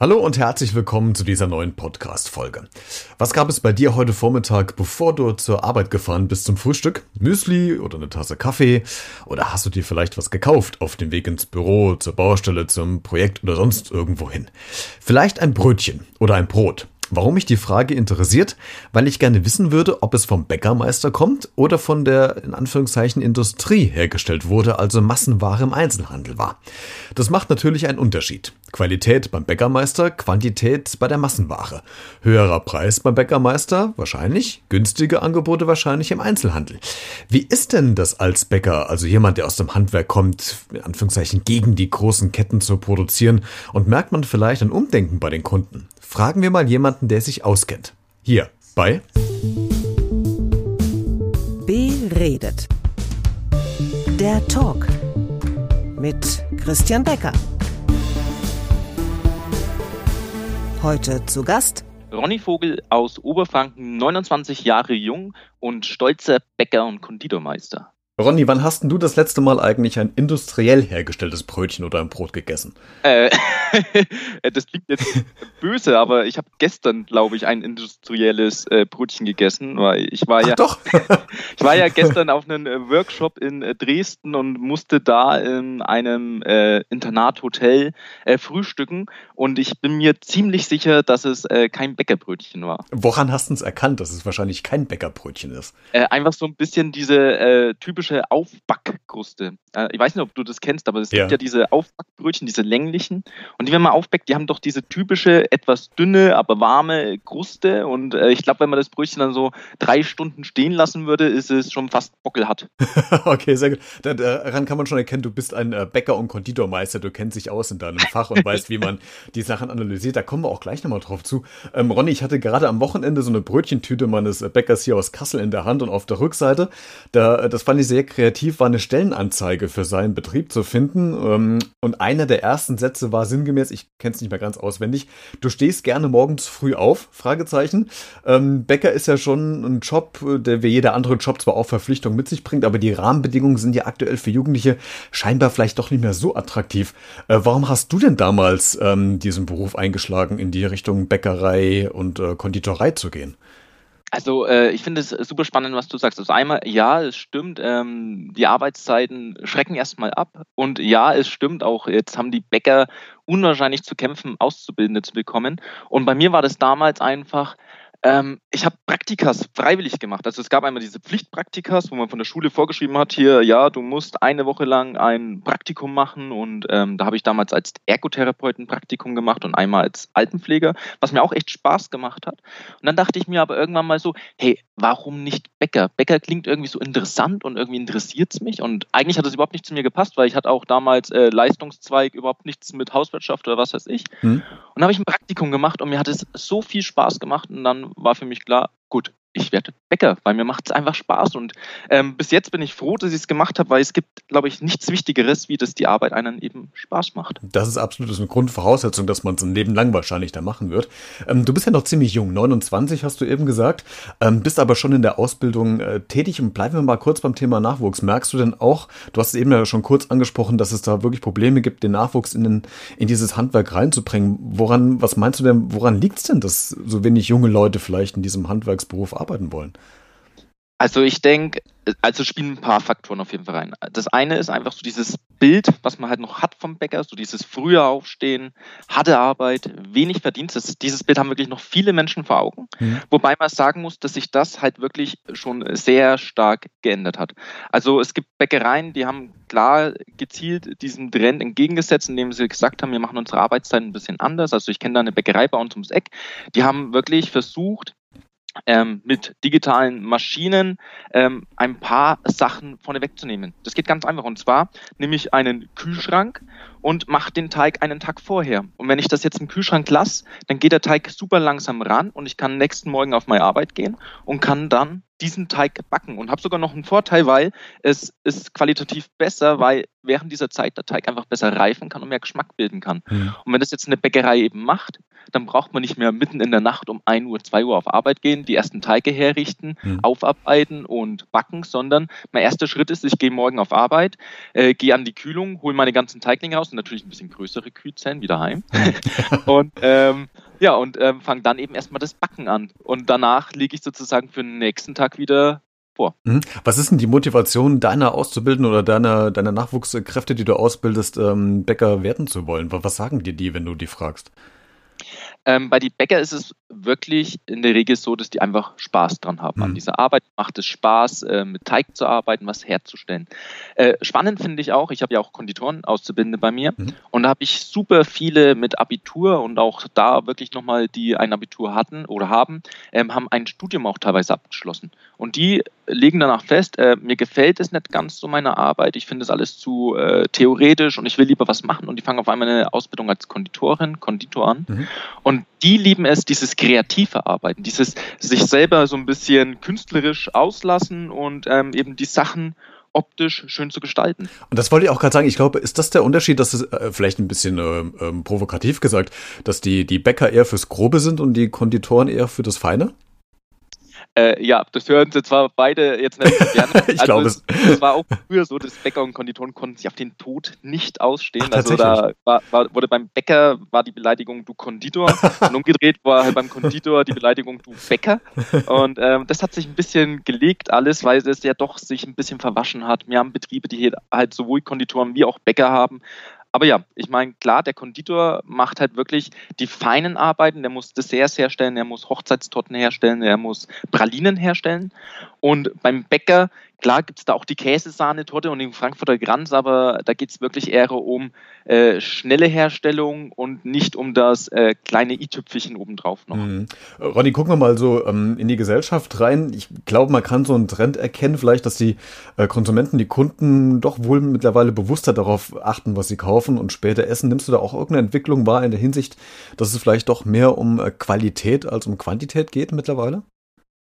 Hallo und herzlich willkommen zu dieser neuen Podcast-Folge. Was gab es bei dir heute Vormittag, bevor du zur Arbeit gefahren bist zum Frühstück? Müsli oder eine Tasse Kaffee? Oder hast du dir vielleicht was gekauft auf dem Weg ins Büro, zur Baustelle, zum Projekt oder sonst irgendwo hin? Vielleicht ein Brötchen oder ein Brot. Warum mich die Frage interessiert? Weil ich gerne wissen würde, ob es vom Bäckermeister kommt oder von der in Anführungszeichen Industrie hergestellt wurde, also Massenware im Einzelhandel war. Das macht natürlich einen Unterschied. Qualität beim Bäckermeister, Quantität bei der Massenware. Höherer Preis beim Bäckermeister wahrscheinlich, günstige Angebote wahrscheinlich im Einzelhandel. Wie ist denn das als Bäcker, also jemand, der aus dem Handwerk kommt, in Anführungszeichen gegen die großen Ketten zu produzieren und merkt man vielleicht ein Umdenken bei den Kunden? Fragen wir mal jemanden, der sich auskennt. Hier bei Beredet. Der Talk mit Christian Becker. Heute zu Gast Ronny Vogel aus Oberfranken, 29 Jahre jung und stolzer Bäcker und Konditormeister. Ronny, wann hast denn du das letzte Mal eigentlich ein industriell hergestelltes Brötchen oder ein Brot gegessen? Äh, das klingt jetzt böse, aber ich habe gestern, glaube ich, ein industrielles äh, Brötchen gegessen, weil ich war Ach ja, doch. ich war ja gestern auf einem äh, Workshop in äh, Dresden und musste da in einem äh, Internathotel äh, frühstücken und ich bin mir ziemlich sicher, dass es kein Bäckerbrötchen war. Woran hast du es erkannt, dass es wahrscheinlich kein Bäckerbrötchen ist? Einfach so ein bisschen diese äh, typische Aufbackkruste. Äh, ich weiß nicht, ob du das kennst, aber es Ja. gibt ja diese Aufbackbrötchen, diese länglichen. Und die, wenn man aufbackt, die haben doch diese typische, etwas dünne, aber warme Kruste. Und äh, ich glaube, wenn man das Brötchen dann so drei Stunden stehen lassen würde, ist es schon fast bockelhart. okay, sehr gut. Da- Daran kann man schon erkennen, du bist ein äh, Bäcker- und Konditormeister. Du kennst dich aus in deinem Fach und weißt, wie man die Sachen analysiert. Da kommen wir auch gleich nochmal drauf zu. Ähm, Ronny, ich hatte gerade am Wochenende so eine Brötchentüte meines Bäckers hier aus Kassel in der Hand und auf der Rückseite, da, das fand ich sehr kreativ, war eine Stellenanzeige für seinen Betrieb zu finden. Ähm, und einer der ersten Sätze war sinngemäß, ich kenne es nicht mehr ganz auswendig, du stehst gerne morgens früh auf? Fragezeichen. Ähm, Bäcker ist ja schon ein Job, äh, der wie jeder andere Job zwar auch Verpflichtung mit sich bringt, aber die Rahmenbedingungen sind ja aktuell für Jugendliche scheinbar vielleicht doch nicht mehr so attraktiv. Äh, warum hast du denn damals ähm, diesen Beruf eingeschlagen, in die Richtung Bäckerei und äh, Konditorei zu gehen? Also äh, ich finde es super spannend, was du sagst. Also einmal, ja, es stimmt, ähm, die Arbeitszeiten schrecken erstmal ab. Und ja, es stimmt auch, jetzt haben die Bäcker unwahrscheinlich zu kämpfen, Auszubildende zu bekommen. Und bei mir war das damals einfach, ähm, ich habe Praktikas freiwillig gemacht. Also es gab einmal diese Pflichtpraktikas, wo man von der Schule vorgeschrieben hat, hier, ja, du musst eine Woche lang ein Praktikum machen. Und ähm, da habe ich damals als Ergotherapeut ein Praktikum gemacht und einmal als Altenpfleger, was mir auch echt Spaß gemacht hat. Und dann dachte ich mir aber irgendwann mal so, hey, warum nicht Bäcker? Bäcker klingt irgendwie so interessant und irgendwie interessiert es mich. Und eigentlich hat es überhaupt nicht zu mir gepasst, weil ich hatte auch damals äh, Leistungszweig, überhaupt nichts mit Hauswirtschaft oder was weiß ich. Hm? Und dann habe ich ein Praktikum gemacht und mir hat es so viel Spaß gemacht und dann war für mich klar, gut, ich werde Bäcker, weil mir macht es einfach Spaß. Und ähm, bis jetzt bin ich froh, dass ich es gemacht habe, weil es gibt, glaube ich, nichts Wichtigeres, wie dass die Arbeit einen eben Spaß macht. Das ist absolut eine Grundvoraussetzung, dass man es ein Leben lang wahrscheinlich da machen wird. Ähm, du bist ja noch ziemlich jung, 29 hast du eben gesagt, ähm, bist aber schon in der Ausbildung äh, tätig und bleiben wir mal kurz beim Thema Nachwuchs. Merkst du denn auch, du hast es eben ja schon kurz angesprochen, dass es da wirklich Probleme gibt, den Nachwuchs in, den, in dieses Handwerk reinzubringen. Woran, was meinst du denn, woran liegt es denn, dass so wenig junge Leute vielleicht in diesem Handwerksberuf arbeiten wollen? Also ich denke, also spielen ein paar Faktoren auf jeden Fall rein. Das eine ist einfach so dieses Bild, was man halt noch hat vom Bäcker, so dieses frühe Aufstehen, harte Arbeit, wenig Verdienst. Das, dieses Bild haben wirklich noch viele Menschen vor Augen. Mhm. Wobei man sagen muss, dass sich das halt wirklich schon sehr stark geändert hat. Also es gibt Bäckereien, die haben klar gezielt diesem Trend entgegengesetzt, indem sie gesagt haben, wir machen unsere Arbeitszeiten ein bisschen anders. Also ich kenne da eine Bäckerei bei uns ums Eck, die haben wirklich versucht, ähm, mit digitalen Maschinen ähm, ein paar Sachen vorne wegzunehmen. Das geht ganz einfach. Und zwar nehme ich einen Kühlschrank und mache den Teig einen Tag vorher. Und wenn ich das jetzt im Kühlschrank lasse, dann geht der Teig super langsam ran und ich kann nächsten Morgen auf meine Arbeit gehen und kann dann diesen Teig backen und habe sogar noch einen Vorteil, weil es ist qualitativ besser, weil während dieser Zeit der Teig einfach besser reifen kann und mehr Geschmack bilden kann. Mhm. Und wenn das jetzt eine Bäckerei eben macht, dann braucht man nicht mehr mitten in der Nacht um 1 Uhr, 2 Uhr auf Arbeit gehen, die ersten Teige herrichten, mhm. aufarbeiten und backen, sondern mein erster Schritt ist, ich gehe morgen auf Arbeit, äh, gehe an die Kühlung, hole meine ganzen Teiglinge raus und natürlich ein bisschen größere Kühlzellen wieder heim. und ähm, ja, und ähm, fange dann eben erstmal das Backen an. Und danach lege ich sozusagen für den nächsten Tag wieder vor. Mhm. Was ist denn die Motivation deiner Auszubildenden oder deiner, deiner Nachwuchskräfte, die du ausbildest, ähm, Bäcker werden zu wollen? Was sagen dir die, wenn du die fragst? Ähm, bei den Bäcker ist es wirklich in der Regel so, dass die einfach Spaß dran haben. Mhm. An dieser Arbeit macht es Spaß, äh, mit Teig zu arbeiten, was herzustellen. Äh, spannend finde ich auch, ich habe ja auch Konditoren Auszubildende bei mir mhm. und da habe ich super viele mit Abitur und auch da wirklich nochmal, die ein Abitur hatten oder haben, ähm, haben ein Studium auch teilweise abgeschlossen. Und die legen danach fest, äh, mir gefällt es nicht ganz so meine Arbeit, ich finde es alles zu äh, theoretisch und ich will lieber was machen und die fangen auf einmal eine Ausbildung als Konditorin, Konditor an. Mhm. Und die lieben es, dieses kreative Arbeiten, dieses sich selber so ein bisschen künstlerisch auslassen und ähm, eben die Sachen optisch schön zu gestalten. Und das wollte ich auch gerade sagen. Ich glaube, ist das der Unterschied, dass es äh, vielleicht ein bisschen äh, provokativ gesagt, dass die, die Bäcker eher fürs Grobe sind und die Konditoren eher für das Feine? Äh, ja, das hören sie zwar beide jetzt nicht so gerne. ich also glaube es. Es war auch früher so, dass Bäcker und Konditoren konnten sich auf den Tod nicht ausstehen. Ach, also da war, war, wurde beim Bäcker war die Beleidigung du Konditor und umgedreht war halt beim Konditor die Beleidigung du Bäcker. Und ähm, das hat sich ein bisschen gelegt alles, weil es ja doch sich ein bisschen verwaschen hat. Wir haben Betriebe, die halt sowohl Konditoren wie auch Bäcker haben. Aber ja, ich meine, klar, der Konditor macht halt wirklich die feinen Arbeiten. Der muss Desserts herstellen, er muss Hochzeitstorten herstellen, er muss Pralinen herstellen. Und beim Bäcker Klar gibt es da auch die Käsesahnetorte und den Frankfurter Kranz, aber da geht es wirklich eher um äh, schnelle Herstellung und nicht um das äh, kleine i-Tüpfelchen obendrauf noch. Mhm. Ronny, gucken wir mal so ähm, in die Gesellschaft rein. Ich glaube, man kann so einen Trend erkennen, vielleicht, dass die äh, Konsumenten, die Kunden doch wohl mittlerweile bewusster darauf achten, was sie kaufen und später essen. Nimmst du da auch irgendeine Entwicklung wahr in der Hinsicht, dass es vielleicht doch mehr um äh, Qualität als um Quantität geht mittlerweile?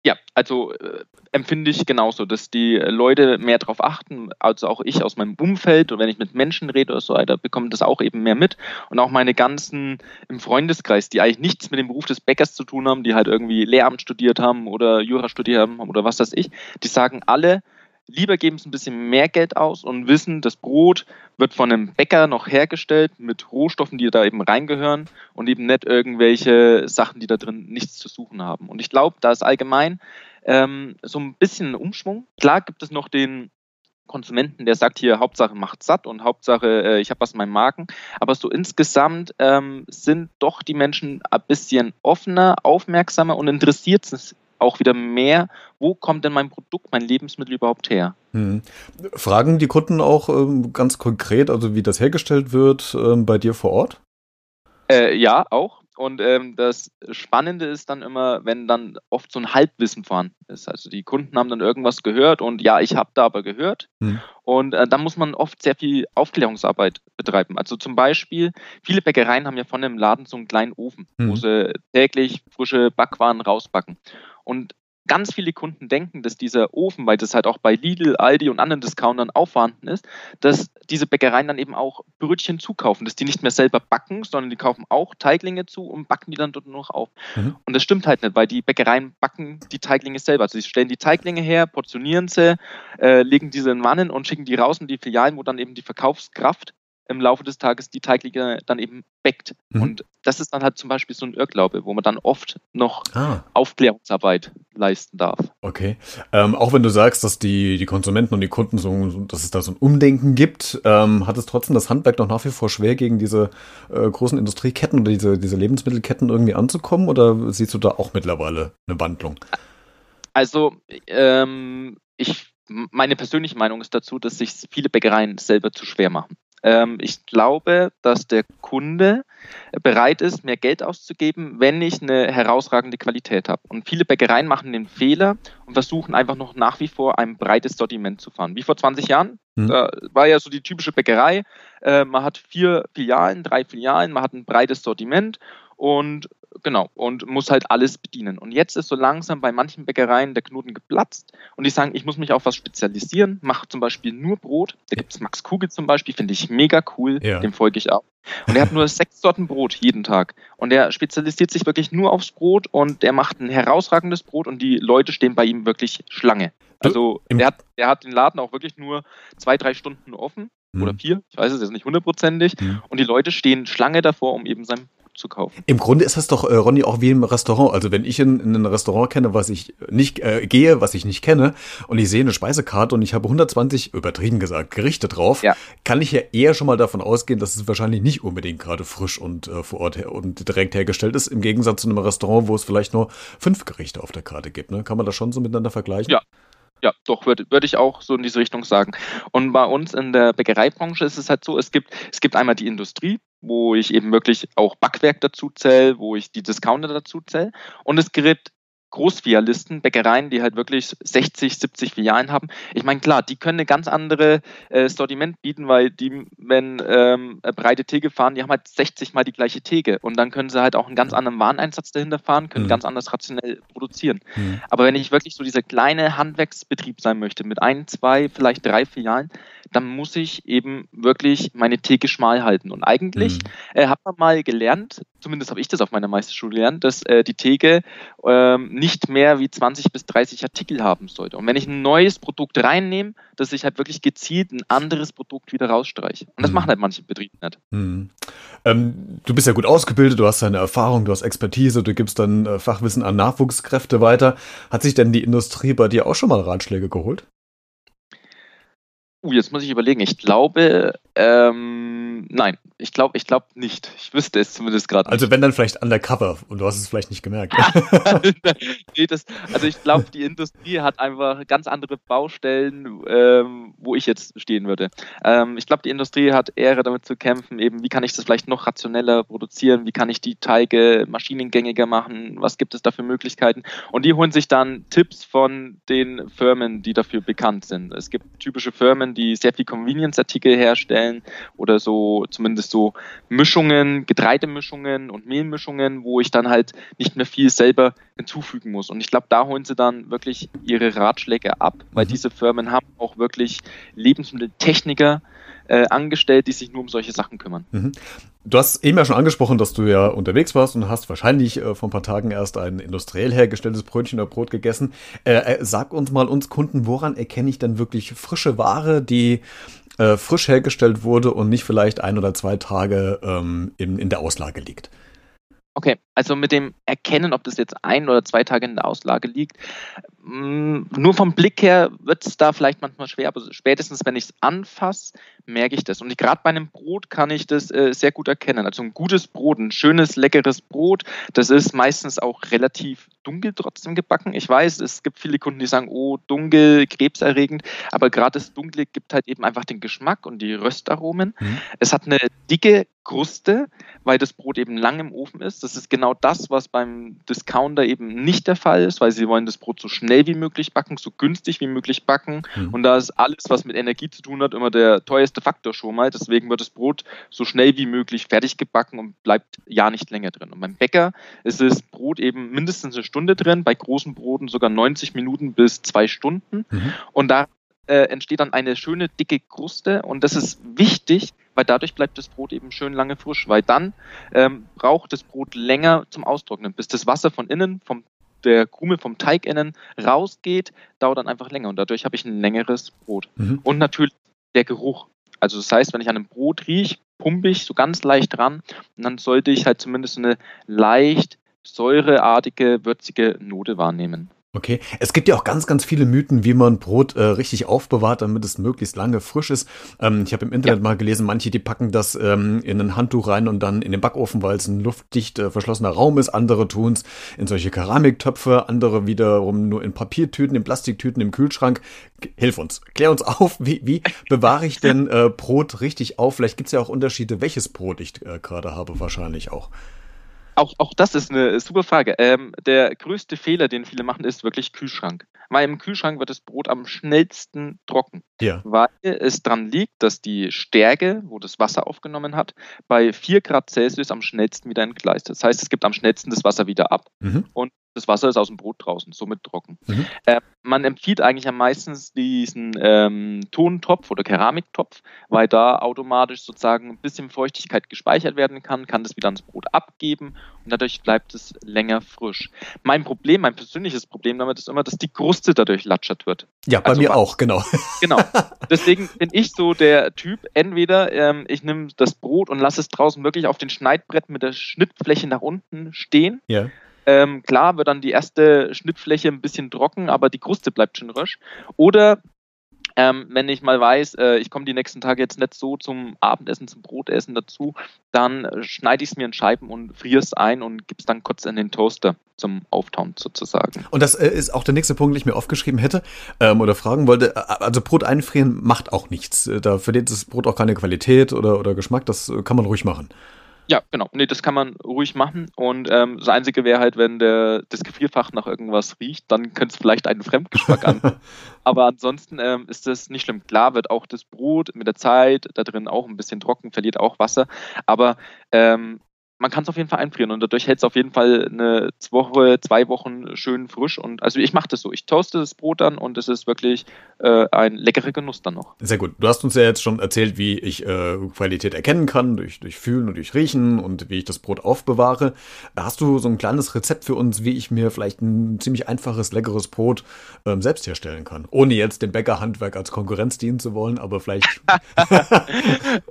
Ja, also äh, empfinde ich genauso, dass die Leute mehr darauf achten, also auch ich aus meinem Umfeld und wenn ich mit Menschen rede oder so weiter, bekomme das auch eben mehr mit. Und auch meine ganzen im Freundeskreis, die eigentlich nichts mit dem Beruf des Bäckers zu tun haben, die halt irgendwie Lehramt studiert haben oder Jura studiert haben oder was weiß ich, die sagen alle, lieber geben sie ein bisschen mehr Geld aus und wissen, das Brot wird von einem Bäcker noch hergestellt mit Rohstoffen, die da eben reingehören und eben nicht irgendwelche Sachen, die da drin nichts zu suchen haben. Und ich glaube, da ist allgemein ähm, so ein bisschen ein Umschwung. Klar gibt es noch den Konsumenten, der sagt hier, Hauptsache macht satt und Hauptsache äh, ich habe was in meinem Magen. Aber so insgesamt ähm, sind doch die Menschen ein bisschen offener, aufmerksamer und interessiert auch wieder mehr, wo kommt denn mein Produkt, mein Lebensmittel überhaupt her? Hm. Fragen die Kunden auch ähm, ganz konkret, also wie das hergestellt wird ähm, bei dir vor Ort? Äh, ja, auch. Und ähm, das Spannende ist dann immer, wenn dann oft so ein Halbwissen vorhanden ist. Also die Kunden haben dann irgendwas gehört und ja, ich habe da aber gehört. Hm. Und äh, dann muss man oft sehr viel Aufklärungsarbeit betreiben. Also zum Beispiel, viele Bäckereien haben ja von dem Laden so einen kleinen Ofen, hm. wo sie täglich frische Backwaren rausbacken. Und ganz viele Kunden denken, dass dieser Ofen, weil das halt auch bei Lidl, Aldi und anderen Discountern auch vorhanden ist, dass diese Bäckereien dann eben auch Brötchen zukaufen, dass die nicht mehr selber backen, sondern die kaufen auch Teiglinge zu und backen die dann dort noch auf. Mhm. Und das stimmt halt nicht, weil die Bäckereien backen die Teiglinge selber. Also sie stellen die Teiglinge her, portionieren sie, äh, legen diese in Wannen und schicken die raus in die Filialen, wo dann eben die Verkaufskraft im Laufe des Tages die Teiglinge dann eben backt. Mhm. Und das ist dann halt zum Beispiel so ein Irrglaube, wo man dann oft noch ah. Aufklärungsarbeit leisten darf. Okay. Ähm, auch wenn du sagst, dass die, die Konsumenten und die Kunden so, dass es da so ein Umdenken gibt, ähm, hat es trotzdem das Handwerk noch nach wie vor schwer, gegen diese äh, großen Industrieketten oder diese, diese Lebensmittelketten irgendwie anzukommen? Oder siehst du da auch mittlerweile eine Wandlung? Also, ähm, ich meine persönliche Meinung ist dazu, dass sich viele Bäckereien selber zu schwer machen. Ähm, ich glaube, dass der Kunde bereit ist, mehr Geld auszugeben, wenn ich eine herausragende Qualität habe. Und viele Bäckereien machen den Fehler und versuchen einfach noch nach wie vor ein breites Sortiment zu fahren. Wie vor 20 Jahren. Mhm. Da war ja so die typische Bäckerei. Äh, man hat vier Filialen, drei Filialen, man hat ein breites Sortiment und genau, und muss halt alles bedienen. Und jetzt ist so langsam bei manchen Bäckereien der Knoten geplatzt und die sagen, ich muss mich auf was spezialisieren, mache zum Beispiel nur Brot. Da gibt es Max Kugel zum Beispiel, finde ich mega cool, ja. dem folge ich auch. Und er hat nur sechs Sorten Brot jeden Tag. Und er spezialisiert sich wirklich nur aufs Brot und er macht ein herausragendes Brot und die Leute stehen bei ihm wirklich Schlange. Also er hat, er hat den Laden auch wirklich nur zwei, drei Stunden offen oder mhm. vier, ich weiß es jetzt nicht hundertprozentig. Mhm. Und die Leute stehen Schlange davor, um eben sein zu kaufen. Im Grunde ist das doch, äh, Ronny, auch wie im Restaurant. Also wenn ich in, in ein Restaurant kenne, was ich nicht äh, gehe, was ich nicht kenne, und ich sehe eine Speisekarte und ich habe 120, übertrieben gesagt, Gerichte drauf, ja. kann ich ja eher schon mal davon ausgehen, dass es wahrscheinlich nicht unbedingt gerade frisch und äh, vor Ort und direkt hergestellt ist, im Gegensatz zu einem Restaurant, wo es vielleicht nur fünf Gerichte auf der Karte gibt. Ne? Kann man das schon so miteinander vergleichen? Ja, ja, doch, würde würd ich auch so in diese Richtung sagen. Und bei uns in der Bäckereibranche ist es halt so, es gibt, es gibt einmal die Industrie, wo ich eben wirklich auch Backwerk dazu zähle, wo ich die Discounter dazu zähle. Und es gibt Großfilialisten, Bäckereien, die halt wirklich 60, 70 Filialen haben. Ich meine, klar, die können eine ganz andere äh, Sortiment bieten, weil die, wenn ähm, breite Theke fahren, die haben halt 60 mal die gleiche Theke und dann können sie halt auch einen ganz anderen Wareneinsatz dahinter fahren, können mhm. ganz anders rationell produzieren. Mhm. Aber wenn ich wirklich so dieser kleine Handwerksbetrieb sein möchte, mit ein, zwei, vielleicht drei Filialen, dann muss ich eben wirklich meine Theke schmal halten. Und eigentlich mhm. äh, hat man mal gelernt, zumindest habe ich das auf meiner Meisterschule gelernt, dass äh, die Theke ähm, nicht mehr wie 20 bis 30 Artikel haben sollte. Und wenn ich ein neues Produkt reinnehme, dass ich halt wirklich gezielt ein anderes Produkt wieder rausstreiche. Und das mhm. machen halt manche Betriebe nicht. Mhm. Ähm, du bist ja gut ausgebildet, du hast deine Erfahrung, du hast Expertise, du gibst dann äh, Fachwissen an Nachwuchskräfte weiter. Hat sich denn die Industrie bei dir auch schon mal Ratschläge geholt? Uh, jetzt muss ich überlegen. Ich glaube, ähm, nein, ich glaube ich glaub nicht. Ich wüsste es zumindest gerade Also wenn dann vielleicht undercover und du hast es vielleicht nicht gemerkt. nee, das, also ich glaube, die Industrie hat einfach ganz andere Baustellen, ähm, wo ich jetzt stehen würde. Ähm, ich glaube, die Industrie hat eher damit zu kämpfen, eben wie kann ich das vielleicht noch rationeller produzieren, wie kann ich die Teige maschinengängiger machen, was gibt es da für Möglichkeiten. Und die holen sich dann Tipps von den Firmen, die dafür bekannt sind. Es gibt typische Firmen, die sehr viel Convenience-Artikel herstellen oder so zumindest so Mischungen, Getreidemischungen und Mehlmischungen, wo ich dann halt nicht mehr viel selber hinzufügen muss. Und ich glaube, da holen sie dann wirklich ihre Ratschläge ab, weil mhm. diese Firmen haben auch wirklich Lebensmitteltechniker, äh, angestellt, die sich nur um solche Sachen kümmern. Mhm. Du hast eben ja schon angesprochen, dass du ja unterwegs warst und hast wahrscheinlich äh, vor ein paar Tagen erst ein industriell hergestelltes Brötchen oder Brot gegessen. Äh, äh, sag uns mal, uns Kunden, woran erkenne ich denn wirklich frische Ware, die äh, frisch hergestellt wurde und nicht vielleicht ein oder zwei Tage ähm, in, in der Auslage liegt? Okay, also mit dem Erkennen, ob das jetzt ein oder zwei Tage in der Auslage liegt, mm, nur vom Blick her wird es da vielleicht manchmal schwer, aber spätestens, wenn ich es anfasse, merke ich das. Und gerade bei einem Brot kann ich das äh, sehr gut erkennen. Also ein gutes Brot, ein schönes, leckeres Brot, das ist meistens auch relativ dunkel trotzdem gebacken. Ich weiß, es gibt viele Kunden, die sagen, oh, dunkel, krebserregend, aber gerade das Dunkle gibt halt eben einfach den Geschmack und die Röstaromen. Mhm. Es hat eine dicke Kruste, weil das Brot eben lang im Ofen ist. Das ist genau das, was beim Discounter eben nicht der Fall ist, weil sie wollen das Brot so schnell wie möglich backen, so günstig wie möglich backen. Mhm. Und da ist alles, was mit Energie zu tun hat, immer der teuerste Faktor schon mal. Deswegen wird das Brot so schnell wie möglich fertig gebacken und bleibt ja nicht länger drin. Und beim Bäcker ist das Brot eben mindestens eine Stunde drin, bei großen Broten sogar 90 Minuten bis zwei Stunden. Mhm. Und da äh, entsteht dann eine schöne dicke Kruste und das ist wichtig, weil dadurch bleibt das Brot eben schön lange frisch, weil dann ähm, braucht das Brot länger zum Austrocknen, bis das Wasser von innen, vom der Krume vom Teig innen rausgeht, dauert dann einfach länger und dadurch habe ich ein längeres Brot. Mhm. Und natürlich der Geruch. Also das heißt, wenn ich an einem Brot rieche, pumpe ich so ganz leicht ran und dann sollte ich halt zumindest eine leicht säureartige, würzige Note wahrnehmen. Okay, es gibt ja auch ganz, ganz viele Mythen, wie man Brot äh, richtig aufbewahrt, damit es möglichst lange frisch ist. Ähm, ich habe im Internet ja. mal gelesen, manche, die packen das ähm, in ein Handtuch rein und dann in den Backofen, weil es ein luftdicht äh, verschlossener Raum ist. Andere tun es in solche Keramiktöpfe, andere wiederum nur in Papiertüten, in Plastiktüten im Kühlschrank. Hilf uns, klär uns auf, wie, wie bewahre ich denn äh, Brot richtig auf? Vielleicht gibt es ja auch Unterschiede, welches Brot ich äh, gerade habe, wahrscheinlich auch. Auch, auch das ist eine super Frage. Ähm, der größte Fehler, den viele machen, ist wirklich Kühlschrank. Weil im Kühlschrank wird das Brot am schnellsten trocken. Ja. Weil es daran liegt, dass die Stärke, wo das Wasser aufgenommen hat, bei 4 Grad Celsius am schnellsten wieder entgleist. Das heißt, es gibt am schnellsten das Wasser wieder ab Mhm. und das Wasser ist aus dem Brot draußen, somit trocken. Mhm. Äh, man empfiehlt eigentlich am meisten diesen ähm, Tontopf oder Keramiktopf, weil da automatisch sozusagen ein bisschen Feuchtigkeit gespeichert werden kann, kann das wieder ans Brot abgeben und dadurch bleibt es länger frisch. Mein Problem, mein persönliches Problem damit ist immer, dass die Kruste dadurch latschert wird. Ja, bei Also mir auch, genau. Genau. Deswegen bin ich so der Typ, entweder ähm, ich nehme das Brot und lasse es draußen wirklich auf den Schneidbrett mit der Schnittfläche nach unten stehen. Ja. Ähm, klar wird dann die erste Schnittfläche ein bisschen trocken, aber die Kruste bleibt schön rösch. Oder ähm, wenn ich mal weiß, äh, ich komme die nächsten Tage jetzt nicht so zum Abendessen, zum Brotessen dazu, dann äh, schneide ich es mir in Scheiben und friere es ein und gebe es dann kurz in den Toaster zum Auftauen sozusagen. Und das äh, ist auch der nächste Punkt, den ich mir aufgeschrieben hätte ähm, oder fragen wollte. Also Brot einfrieren macht auch nichts. Äh, Da verliert das Brot auch keine Qualität oder, oder Geschmack. Das äh, kann man ruhig machen. Ja, genau. Nee, das kann man ruhig machen. Und ähm, das Einzige wäre halt, wenn der, das Gefrierfach nach irgendwas riecht, dann könnte es vielleicht einen Fremdgeschmack an. Aber ansonsten ähm, ist das nicht schlimm. Klar wird auch das Brot mit der Zeit da drin auch ein bisschen trocken, verliert auch Wasser. Aber ähm, man kann es auf jeden Fall einfrieren und dadurch hält es auf jeden Fall eine Woche, zwei Wochen schön frisch. Und also ich mache das so. Ich toaste das Brot dann und es ist wirklich äh, ein leckerer Genuss dann noch. Sehr gut. Du hast uns ja jetzt schon erzählt, wie ich äh, Qualität erkennen kann, durch, durch Fühlen und durch Riechen und wie ich das Brot aufbewahre. Hast du so ein kleines Rezept für uns, wie ich mir vielleicht ein ziemlich einfaches, leckeres Brot ähm, selbst herstellen kann? Ohne jetzt dem Bäckerhandwerk als Konkurrenz dienen zu wollen, aber vielleicht.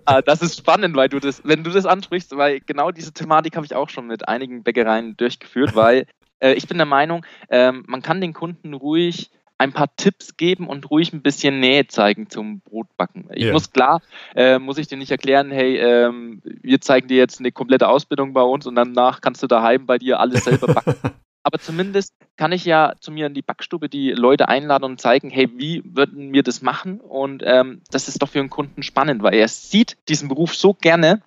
Ah, das ist spannend, weil du das, wenn du das ansprichst, weil genau diese Thematik habe ich auch schon mit einigen Bäckereien durchgeführt, weil äh, ich bin der Meinung, ähm, man kann den Kunden ruhig ein paar Tipps geben und ruhig ein bisschen Nähe zeigen zum Brotbacken. Ich Ja. muss klar, äh, muss ich dir nicht erklären, hey, ähm, wir zeigen dir jetzt eine komplette Ausbildung bei uns und danach kannst du daheim bei dir alles selber backen. Aber zumindest kann ich ja zu mir in die Backstube die Leute einladen und zeigen, hey, wie würden wir das machen? Und ähm, das ist doch für einen Kunden spannend, weil er sieht diesen Beruf so gerne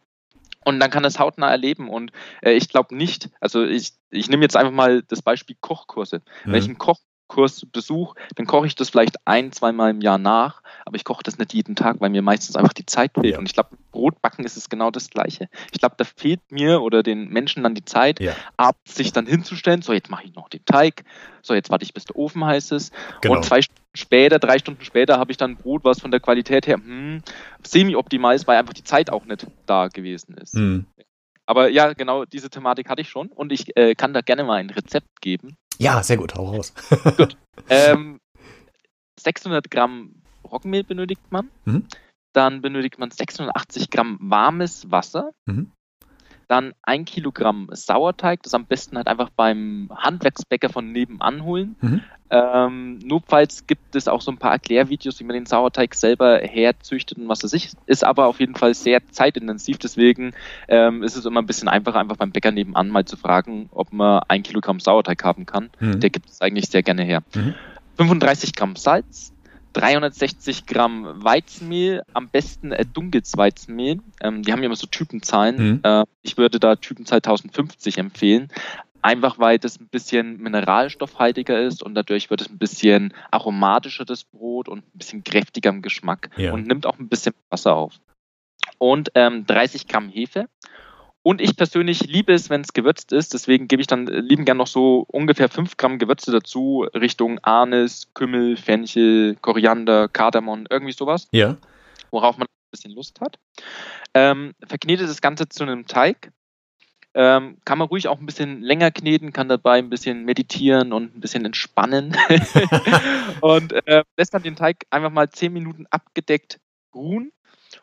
und dann kann es hautnah erleben. Und äh, ich glaube nicht, also ich, ich nehme jetzt einfach mal das Beispiel Kochkurse. Wenn ich einen Kochkurs besuche, dann koche ich das vielleicht ein, zweimal im Jahr nach, aber ich koche das nicht jeden Tag, weil mir meistens einfach die Zeit fehlt. Ja. Und ich glaube, Brotbacken ist es genau das Gleiche. Ich glaube, da fehlt mir oder den Menschen dann die Zeit, Ja, abends sich dann hinzustellen, so jetzt mache ich noch den Teig, so jetzt warte ich, bis der Ofen heiß ist. genau. Und zwei Stunden später, drei Stunden später habe ich dann Brot, was von der Qualität her hm, semi-optimal ist, weil einfach die Zeit auch nicht da gewesen ist. Hm. Aber ja, genau diese Thematik hatte ich schon und ich äh, kann da gerne mal ein Rezept geben. Ja, sehr gut, hau raus. Ähm, 600 Gramm Roggenmehl benötigt man. Mhm. Dann benötigt man 680 Gramm warmes Wasser. Mhm. Dann ein Kilogramm Sauerteig, das am besten halt einfach beim Handwerksbäcker von nebenan holen. Mhm. Ähm, notfalls gibt es auch so ein paar Erklärvideos, wie man den Sauerteig selber herzüchtet und was es ist. Ist aber auf jeden Fall sehr zeitintensiv, deswegen ähm, ist es immer ein bisschen einfacher, einfach beim Bäcker nebenan mal zu fragen, ob man ein Kilogramm Sauerteig haben kann. Hm. Der gibt es eigentlich sehr gerne her. Mhm. 35 Gramm Salz, 360 Gramm Weizenmehl, am besten äh, dunkles Weizenmehl. Ähm, die haben ja immer so Typenzahlen. Mhm. Äh, ich würde da Typenzahl 1050 empfehlen. Einfach weil das ein bisschen mineralstoffhaltiger ist und dadurch wird es ein bisschen aromatischer, das Brot, und ein bisschen kräftiger im Geschmack Ja. und nimmt auch ein bisschen Wasser auf. Und ähm, 30 Gramm Hefe. Und ich persönlich liebe es, wenn es gewürzt ist. Deswegen gebe ich dann äh, lieben gern noch so ungefähr 5 Gramm Gewürze dazu, Richtung Anis, Kümmel, Fenchel, Koriander, Kardamom, irgendwie sowas, Ja. worauf man ein bisschen Lust hat. Ähm, verknete das Ganze zu einem Teig. Ähm, kann man ruhig auch ein bisschen länger kneten, kann dabei ein bisschen meditieren und ein bisschen entspannen. und äh, lässt dann den Teig einfach mal 10 Minuten abgedeckt ruhen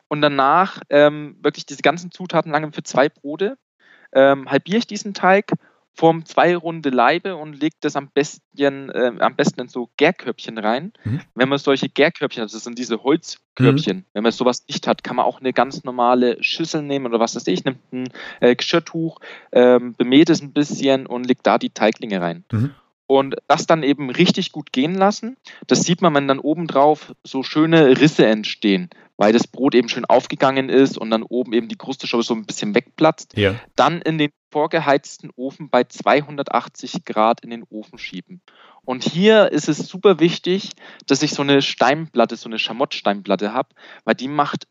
und danach ähm, wirklich diese ganzen Zutaten lange für zwei Brote. Ähm, halbiere ich diesen Teig, form zwei runde Leibe und lege das am besten, äh, am besten in so Gärkörbchen rein. Mhm. Wenn man solche Gärkörbchen hat, das sind diese Holzkörbchen, wenn man sowas nicht hat, kann man auch eine ganz normale Schüssel nehmen oder was weiß ich, nimmt ein äh, Geschirrtuch, ähm, bemäht es ein bisschen und legt da die Teiglinge rein. Mhm. Und das dann eben richtig gut gehen lassen. Das sieht man, wenn dann obendrauf so schöne Risse entstehen, weil das Brot eben schön aufgegangen ist und dann oben eben die Kruste schon so ein bisschen wegplatzt. Ja. Dann in den vorgeheizten Ofen bei 280 Grad in den Ofen schieben. Und hier ist es super wichtig, dass ich so eine Steinplatte, so eine Schamottsteinplatte habe, weil die macht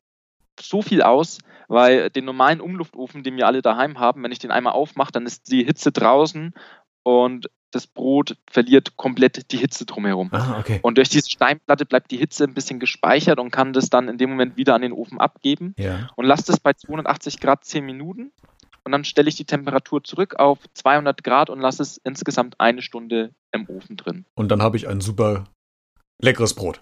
so viel aus, weil den normalen Umluftofen, den wir alle daheim haben, wenn ich den einmal aufmache, dann ist die Hitze draußen und das Brot verliert komplett die Hitze drumherum. Ah, okay. Und durch diese Steinplatte bleibt die Hitze ein bisschen gespeichert und kann das dann in dem Moment wieder an den Ofen abgeben. Ja. Und lasse das bei 280 Grad 10 Minuten. Und dann stelle ich die Temperatur zurück auf 200 Grad und lasse es insgesamt eine Stunde im Ofen drin. Und dann habe ich ein super leckeres Brot.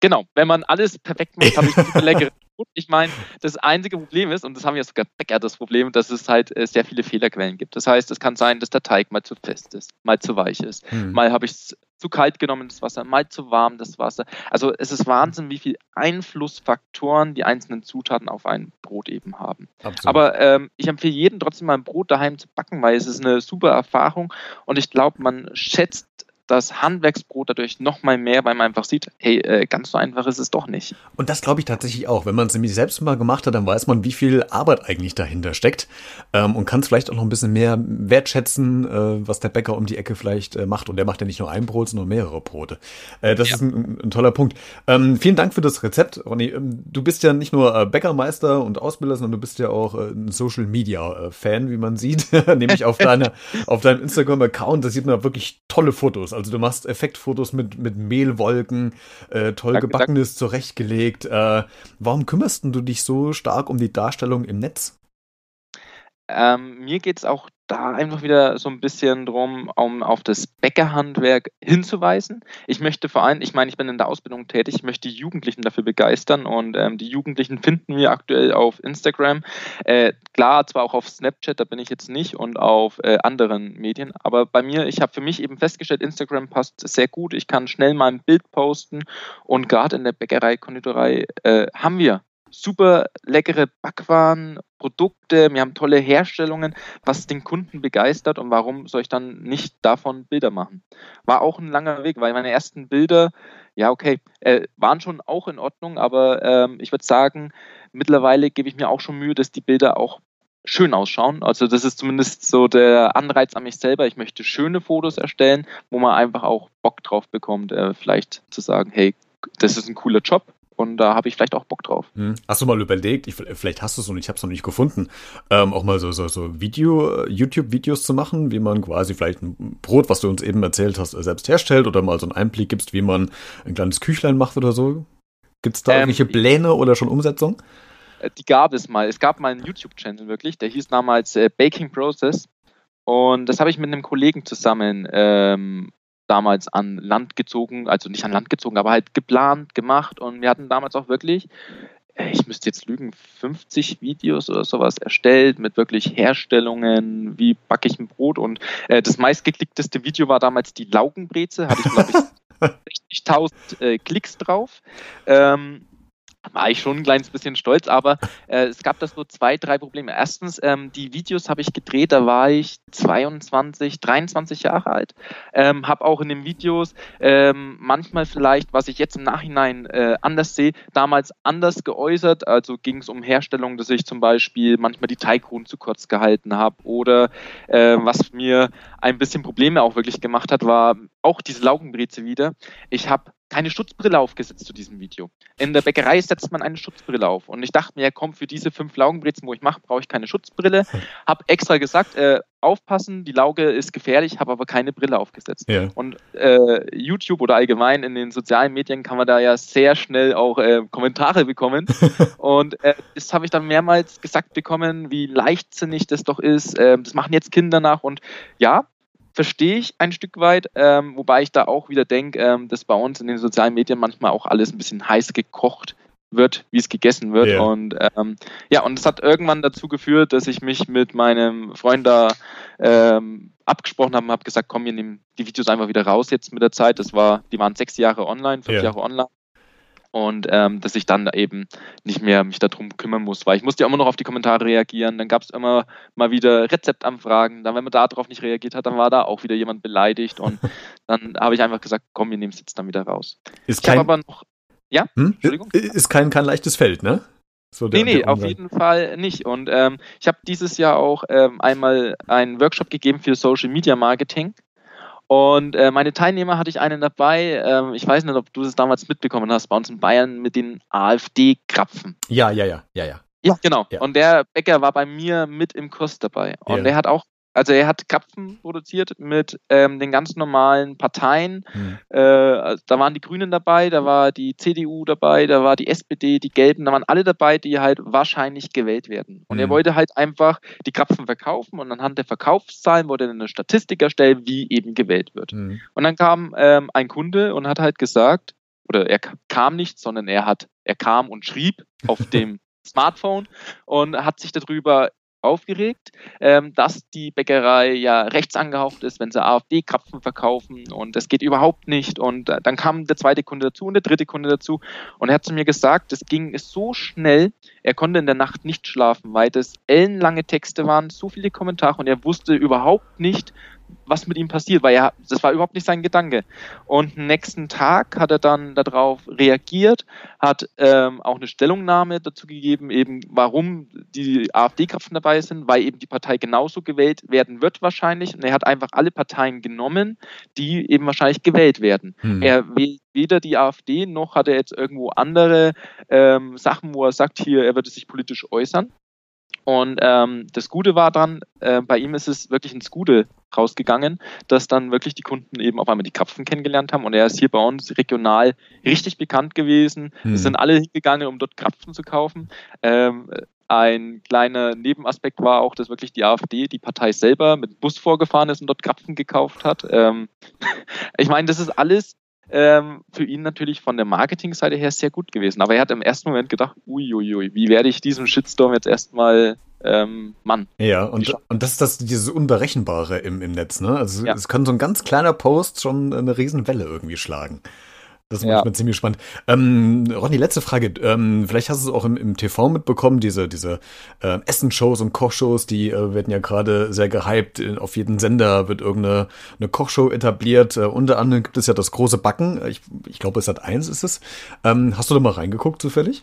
Genau, wenn man alles perfekt macht, habe ich ein super leckeres gut. Ich meine, das einzige Problem ist, und das haben ja sogar Bäcker das Problem, dass es halt äh, sehr viele Fehlerquellen gibt. Das heißt, es kann sein, dass der Teig mal zu fest ist, mal zu weich ist, hm. mal habe ich es zu kalt genommen, das Wasser, mal zu warm, das Wasser. Also es ist Wahnsinn, wie viele Einflussfaktoren die einzelnen Zutaten auf ein Brot eben haben. Absolut. Aber ähm, ich empfehle jedem trotzdem mal ein Brot daheim zu backen, weil es ist eine super Erfahrung und ich glaube, man schätzt das Handwerksbrot dadurch noch mal mehr, weil man einfach sieht, hey, äh, ganz so einfach ist es doch nicht. Und das glaube ich tatsächlich auch. Wenn man es nämlich selbst mal gemacht hat, dann weiß man, wie viel Arbeit eigentlich dahinter steckt ähm, und kann es vielleicht auch noch ein bisschen mehr wertschätzen, äh, was der Bäcker um die Ecke vielleicht äh, macht. Und der macht ja nicht nur ein Brot, sondern mehrere Brote. Äh, das ja. ist ein, ein, toller Punkt. Ähm, vielen Dank für das Rezept, Ronny. Ähm, du bist ja nicht nur äh, Bäckermeister und Ausbilder, sondern du bist ja auch äh, ein Social Media Fan, wie man sieht, nämlich auf deiner auf deinem Instagram Account. Da sieht man wirklich tolle Fotos. Also du machst Effektfotos mit, mit Mehlwolken, äh, toll danke, gebackenes danke. zurechtgelegt. Äh, warum kümmerst du dich so stark um die Darstellung im Netz? Ähm, mir geht es auch da einfach wieder so ein bisschen drum, um auf das Bäckerhandwerk hinzuweisen. Ich möchte vor allem, ich meine, ich bin in der Ausbildung tätig, ich möchte die Jugendlichen dafür begeistern und ähm, die Jugendlichen finden wir aktuell auf Instagram. Äh, klar, zwar auch auf Snapchat, da bin ich jetzt nicht und auf äh, anderen Medien, aber bei mir, ich habe für mich eben festgestellt, Instagram passt sehr gut. Ich kann schnell mal ein Bild posten und gerade in der Bäckerei, Konditorei äh, haben wir super leckere Backwaren, Produkte, wir haben tolle Herstellungen, was den Kunden begeistert und warum soll ich dann nicht davon Bilder machen? War auch ein langer Weg, weil meine ersten Bilder, ja okay, äh, waren schon auch in Ordnung, aber ähm, ich würde sagen, mittlerweile gebe ich mir auch schon Mühe, dass die Bilder auch schön ausschauen. Also das ist zumindest so der Anreiz an mich selber. Ich möchte schöne Fotos erstellen, wo man einfach auch Bock drauf bekommt, äh, vielleicht zu sagen, hey, das ist ein cooler Job, und da habe ich vielleicht auch Bock drauf. Hm. Hast du mal überlegt, ich, vielleicht hast du es und ich habe es noch nicht gefunden, ähm, auch mal so, so, so Video, YouTube-Videos zu machen, wie man quasi vielleicht ein Brot, was du uns eben erzählt hast, selbst herstellt oder mal so einen Einblick gibst, wie man ein kleines Küchlein macht oder so? Gibt es da ähm, irgendwelche Pläne oder schon Umsetzung? Äh, die gab es mal. Es gab mal einen YouTube-Channel wirklich, der hieß damals äh, Baking Process. Und das habe ich mit einem Kollegen zusammen ähm, damals an Land gezogen, also nicht an Land gezogen, aber halt geplant, gemacht. Und wir hatten damals auch wirklich, äh, ich müsste jetzt lügen, 50 Videos oder sowas erstellt mit wirklich Herstellungen, wie backe ich ein Brot. Und äh, das meistgeklickteste Video war damals die Laugenbreze, hatte ich glaube ich 60.000 äh, Klicks drauf. Ähm, war ich schon ein kleines bisschen stolz, aber äh, es gab da so zwei, drei Probleme. Erstens, ähm, die Videos habe ich gedreht, da war ich 22, 23 Jahre alt. Ähm, habe auch in den Videos ähm, manchmal vielleicht, was ich jetzt im Nachhinein äh, anders sehe, damals anders geäußert. Also ging es um Herstellung, dass ich zum Beispiel manchmal die Teigruhen zu kurz gehalten habe oder äh, was mir ein bisschen Probleme auch wirklich gemacht hat, war auch diese Laugenbreze wieder. Ich habe keine Schutzbrille aufgesetzt zu diesem Video. In der Bäckerei setzt man eine Schutzbrille auf. Und ich dachte mir, ja, komm, für diese fünf Laugenbrezen, wo ich mache, brauche ich keine Schutzbrille. Hab extra gesagt, äh, aufpassen, die Lauge ist gefährlich, habe aber keine Brille aufgesetzt. Ja. Und äh, YouTube oder allgemein in den sozialen Medien kann man da ja sehr schnell auch äh, Kommentare bekommen. und äh, das habe ich dann mehrmals gesagt bekommen, wie leichtsinnig das doch ist. Ähm, das machen jetzt Kinder nach. Und ja, verstehe ich ein Stück weit, ähm, wobei ich da auch wieder denke, ähm, dass bei uns in den sozialen Medien manchmal auch alles ein bisschen heiß gekocht wird, wie es gegessen wird. Yeah. Und ähm, ja, und es hat irgendwann dazu geführt, dass ich mich mit meinem Freund da ähm, abgesprochen habe und habe gesagt, komm, wir nehmen die Videos einfach wieder raus jetzt mit der Zeit. Das war, die waren sechs Jahre online, fünf yeah. Jahre online. Und ähm, dass ich dann eben nicht mehr mich darum kümmern muss, weil ich musste ja immer noch auf die Kommentare reagieren. Dann gab es immer mal wieder Rezeptanfragen. Dann, wenn man darauf nicht reagiert hat, dann war da auch wieder jemand beleidigt und dann habe ich einfach gesagt, komm, wir nehmen es jetzt dann wieder raus. Ist ich kein, aber noch, ja, hm? Entschuldigung. Ist kein, kein leichtes Feld, ne? So der, nee, nee, auf jeden Fall nicht. Und ähm, ich habe dieses Jahr auch ähm, einmal einen Workshop gegeben für Social Media Marketing. Und äh, meine Teilnehmer hatte ich einen dabei, ähm, ich weiß nicht, ob du das damals mitbekommen hast, bei uns in Bayern mit den AfD-Krapfen. Ja, ja, ja, ja, ja. Ja, genau. Ja. Und der Bäcker war bei mir mit im Kurs dabei. Und ja. der hat auch also er hat Krapfen produziert mit ähm, den ganz normalen Parteien. Mhm. Äh, also da waren die Grünen dabei, da war die CDU dabei, da war die SPD, die Gelben, da waren alle dabei, die halt wahrscheinlich gewählt werden. Und mhm. er hm. wollte halt einfach die Krapfen verkaufen und anhand der Verkaufszahlen wollte er eine Statistik erstellen, wie eben gewählt wird. Mhm. Und dann kam ähm, ein Kunde und hat halt gesagt, oder er kam nicht, sondern er hat, er kam und schrieb auf dem Smartphone und hat sich darüber aufgeregt, ähm, dass die Bäckerei ja rechts angehaucht ist, wenn sie AfD-Krapfen verkaufen und das geht überhaupt nicht. Und äh, dann kam der zweite Kunde dazu und der dritte Kunde dazu und er hat zu mir gesagt, es ging so schnell, er konnte in der Nacht nicht schlafen, weil das ellenlange Texte waren, so viele Kommentare und er wusste überhaupt nicht, was mit ihm passiert, weil er, das war überhaupt nicht sein Gedanke. Und nächsten Tag hat er dann darauf reagiert, hat ähm, auch eine Stellungnahme dazu gegeben, eben warum die AfD-Kraften dabei sind, weil eben die Partei genauso gewählt werden wird wahrscheinlich. Und er hat einfach alle Parteien genommen, die eben wahrscheinlich gewählt werden. Hm. Er wählt weder die AfD noch hat er jetzt irgendwo andere ähm, Sachen, wo er sagt, hier, er würde sich politisch äußern. Und ähm, das Gute war dann, äh, bei ihm ist es wirklich ins Gute rausgegangen, dass dann wirklich die Kunden eben auf einmal die Krapfen kennengelernt haben und er ist hier bei uns regional richtig bekannt gewesen. Hm. Es sind alle hingegangen, um dort Krapfen zu kaufen. Ähm, ein kleiner Nebenaspekt war auch, dass wirklich die AfD, die Partei selber, mit Bus vorgefahren ist und dort Krapfen gekauft hat. Ähm, ich meine, das ist alles ähm, für ihn natürlich von der Marketingseite her sehr gut gewesen. Aber er hat im ersten Moment gedacht, uiuiui, wie werde ich diesem Shitstorm jetzt erstmal ähm, Mann. Ja, und, und das ist das, dieses Unberechenbare im, im Netz, ne? Also ja. es kann so ein ganz kleiner Post schon eine Riesenwelle irgendwie schlagen. Das ist ja. manchmal ziemlich spannend. Ähm, Ronny, letzte Frage. Ähm, vielleicht hast du es auch im, im TV mitbekommen, diese, diese äh, Essenshows und Kochshows, die äh, werden ja gerade sehr gehypt. Auf jeden Sender wird irgendeine eine Kochshow etabliert. Äh, unter anderem gibt es ja das große Backen. Ich, ich glaube, es hat eins ist es. Ähm, hast du da mal reingeguckt zufällig?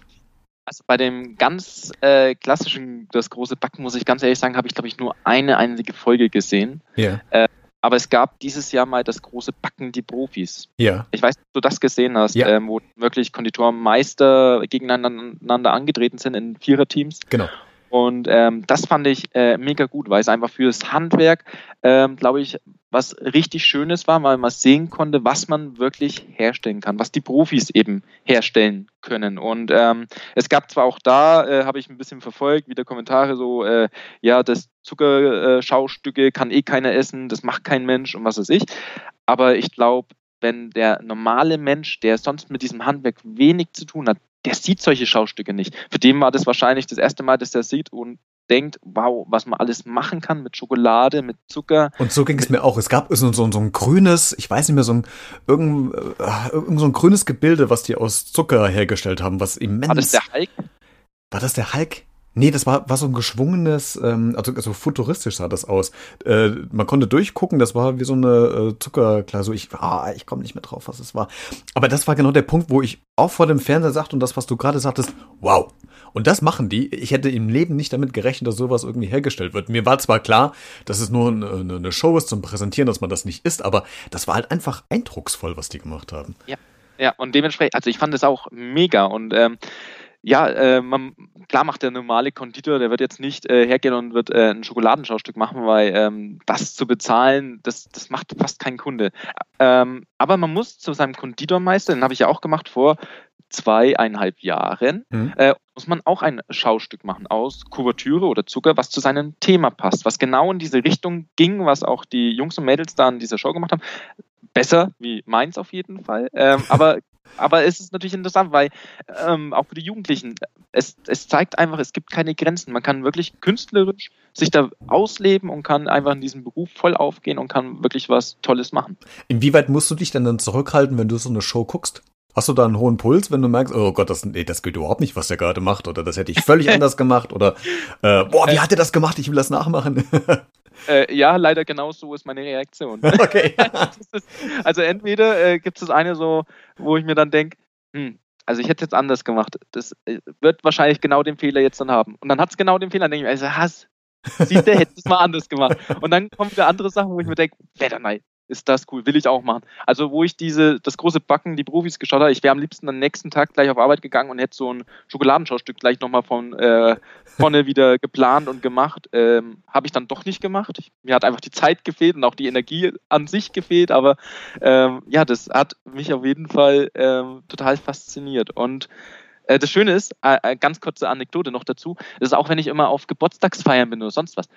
Also bei dem ganz äh, klassischen, das große Backen, muss ich ganz ehrlich sagen, habe ich, glaube ich, nur eine einzige Folge gesehen. Ja. Äh, aber es gab dieses Jahr mal das große Backen die Profis. Ja. Ich weiß, ob du das gesehen hast, ja. ähm, wo wirklich Konditormeister gegeneinander angetreten sind in Viererteams. Genau. Und ähm, das fand ich äh, mega gut, weil es einfach fürs Handwerk, ähm, glaube ich, was richtig Schönes war, weil man sehen konnte, was man wirklich herstellen kann, was die Profis eben herstellen können. Und ähm, es gab zwar auch da, äh, habe ich ein bisschen verfolgt, wieder Kommentare so, äh, ja, das Zuckerschaustücke kann eh keiner essen, das macht kein Mensch und was weiß ich. Aber ich glaube, wenn der normale Mensch, der sonst mit diesem Handwerk wenig zu tun hat, der sieht solche Schaustücke nicht. Für den war das wahrscheinlich das erste Mal, dass er sieht und denkt, wow, was man alles machen kann mit Schokolade, mit Zucker. Und so ging es mir auch. Es gab so, so, so ein grünes, ich weiß nicht mehr, so ein, irgend, äh, irgend so ein grünes Gebilde, was die aus Zucker hergestellt haben, was immens. War das der Hulk? War das der Hulk? Nee, das war, war so ein geschwungenes, ähm, also, also futuristisch sah das aus. Äh, man konnte durchgucken, das war wie so eine äh, Zuckerklausur. Ich, ah, ich komme nicht mehr drauf, was es war. Aber das war genau der Punkt, wo ich auch vor dem Fernseher sagte und das, was du gerade sagtest, wow. Und das machen die. Ich hätte im Leben nicht damit gerechnet, dass sowas irgendwie hergestellt wird. Mir war zwar klar, dass es nur eine, eine Show ist zum Präsentieren, dass man das nicht isst, aber das war halt einfach eindrucksvoll, was die gemacht haben. Ja. Ja, und dementsprechend, also ich fand es auch mega und ähm, ja, äh, man, klar macht der normale Konditor, der wird jetzt nicht äh, hergehen und wird äh, ein Schokoladenschaustück machen, weil ähm, das zu bezahlen, das, das macht fast kein Kunde. Ähm, aber man muss zu seinem Konditormeister, den habe ich ja auch gemacht vor zweieinhalb Jahren, mhm. äh, muss man auch ein Schaustück machen aus Kuvertüre oder Zucker, was zu seinem Thema passt, was genau in diese Richtung ging, was auch die Jungs und Mädels da in dieser Show gemacht haben. Besser wie meins auf jeden Fall, ähm, aber aber es ist natürlich interessant, weil ähm, auch für die Jugendlichen, es, es zeigt einfach, es gibt keine Grenzen. Man kann wirklich künstlerisch sich da ausleben und kann einfach in diesem Beruf voll aufgehen und kann wirklich was Tolles machen. Inwieweit musst du dich denn dann zurückhalten, wenn du so eine Show guckst? Hast du da einen hohen Puls, wenn du merkst, oh Gott, das, nee, das geht überhaupt nicht, was der gerade macht, oder das hätte ich völlig anders gemacht, oder äh, boah, wie äh. hat er das gemacht? Ich will das nachmachen. Äh, ja, leider genau so ist meine Reaktion. Okay. ist, also entweder äh, gibt es das eine so, wo ich mir dann denke, hm, also ich hätte es jetzt anders gemacht. Das äh, wird wahrscheinlich genau den Fehler jetzt dann haben. Und dann hat es genau den Fehler, dann denke ich mir, also Hass, siehst du, hätte es mal anders gemacht. Und dann kommen wieder andere Sachen, wo ich mir denke, Wetter nein, ist das cool, will ich auch machen. Also wo ich diese, das große Backen, die Profis geschaut habe, ich wäre am liebsten am nächsten Tag gleich auf Arbeit gegangen und hätte so ein Schokoladenschaustück gleich nochmal von äh, vorne wieder geplant und gemacht. Ähm, habe ich dann doch nicht gemacht. Mir hat einfach die Zeit gefehlt und auch die Energie an sich gefehlt, aber ähm, ja, das hat mich auf jeden Fall ähm, total fasziniert. Und äh, das Schöne ist, äh, äh ganz kurze Anekdote noch dazu, ist auch wenn ich immer auf Geburtstagsfeiern bin oder sonst was,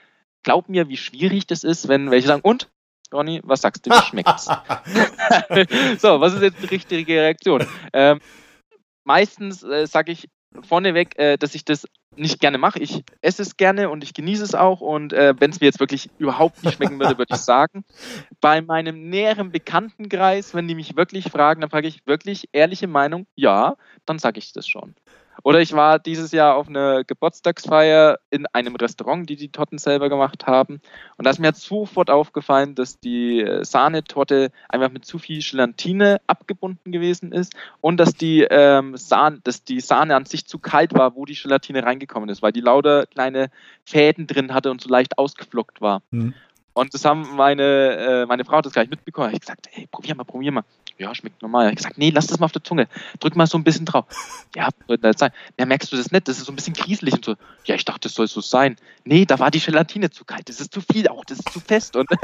glaub mir, wie schwierig das ist, wenn welche sagen, und Ronny, was sagst du, wie schmeckt's? so, was ist jetzt die richtige Reaktion? Ähm, meistens äh, sage ich vorneweg, äh, dass ich das nicht gerne mache. Ich esse es gerne und ich genieße es auch. Und äh, wenn es mir jetzt wirklich überhaupt nicht schmecken würde, würde ich sagen, bei meinem näheren Bekanntenkreis, wenn die mich wirklich fragen, dann frage ich wirklich ehrliche Meinung, ja, dann sage ich das schon. Oder ich war dieses Jahr auf einer Geburtstagsfeier in einem Restaurant, die die Torten selber gemacht haben. Und da ist mir sofort aufgefallen, dass die äh, Sahnetorte einfach mit zu viel Gelatine abgebunden gewesen ist und dass die, ähm, Sahne, dass die Sahne an sich zu kalt war, wo die Gelatine reingekommen ist, weil die lauter kleine Fäden drin hatte und so leicht ausgeflockt war. Mhm. Und das haben meine, äh, meine Frau hat das gleich mitbekommen. Ich habe gesagt, hey, probier mal, probier mal ja, schmeckt normal. Ich gesagt, nee, lass das mal auf der Zunge. Drück mal so ein bisschen drauf. Ja, soll das sein? Ja, merkst du das nicht? Das ist so ein bisschen grieselig und so. Ja, ich dachte, das soll so sein. Nee, da war die Gelatine zu kalt. Das ist zu viel auch. Das ist zu fest. Und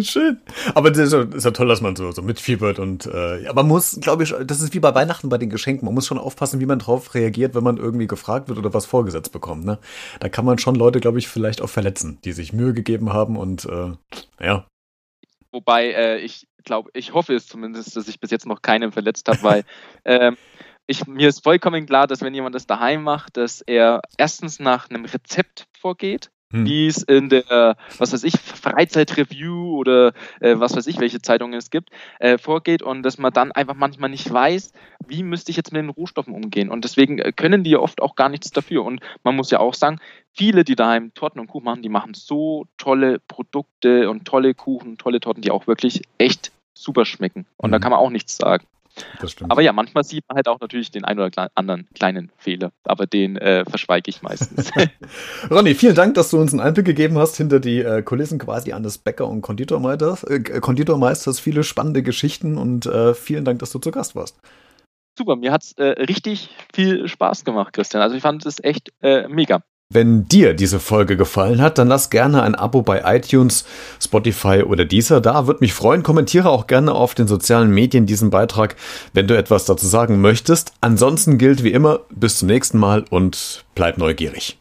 Schön. Aber das ist, ja, ist ja toll, dass man so, so mitfiebert und äh, aber man muss, glaube ich, das ist wie bei Weihnachten bei den Geschenken. Man muss schon aufpassen, wie man drauf reagiert, wenn man irgendwie gefragt wird oder was vorgesetzt bekommt. Ne? Da kann man schon Leute, glaube ich, vielleicht auch verletzen, die sich Mühe gegeben haben und äh, ja, Wobei äh, ich glaube, ich hoffe es zumindest, dass ich bis jetzt noch keinen verletzt habe, weil ähm, ich, mir ist vollkommen klar, dass wenn jemand das daheim macht, dass er erstens nach einem Rezept vorgeht hm. wie es in der, was weiß ich, Freizeitreview oder äh, was weiß ich, welche Zeitungen es gibt, äh, vorgeht und dass man dann einfach manchmal nicht weiß, wie müsste ich jetzt mit den Rohstoffen umgehen. Und deswegen äh, können die ja oft auch gar nichts dafür. Und man muss ja auch sagen, viele, die daheim Torten und Kuchen machen, die machen so tolle Produkte und tolle Kuchen, tolle Torten, die auch wirklich echt super schmecken. Und mhm. da kann man auch nichts sagen. Aber ja, manchmal sieht man halt auch natürlich den einen oder anderen kleinen Fehler, aber den äh, verschweige ich meistens. Ronny, vielen Dank, dass du uns einen Einblick gegeben hast hinter die äh, Kulissen quasi eines Bäcker- und Konditormeisters. Äh, Konditormeisters, viele spannende Geschichten und äh, vielen Dank, dass du zu Gast warst. Super, mir hat es äh, richtig viel Spaß gemacht, Christian. Also ich fand es echt äh, mega. Wenn dir diese Folge gefallen hat, dann lass gerne ein Abo bei iTunes, Spotify oder Deezer da. Würde mich freuen. Kommentiere auch gerne auf den sozialen Medien diesen Beitrag, wenn du etwas dazu sagen möchtest. Ansonsten gilt wie immer, bis zum nächsten Mal und bleib neugierig.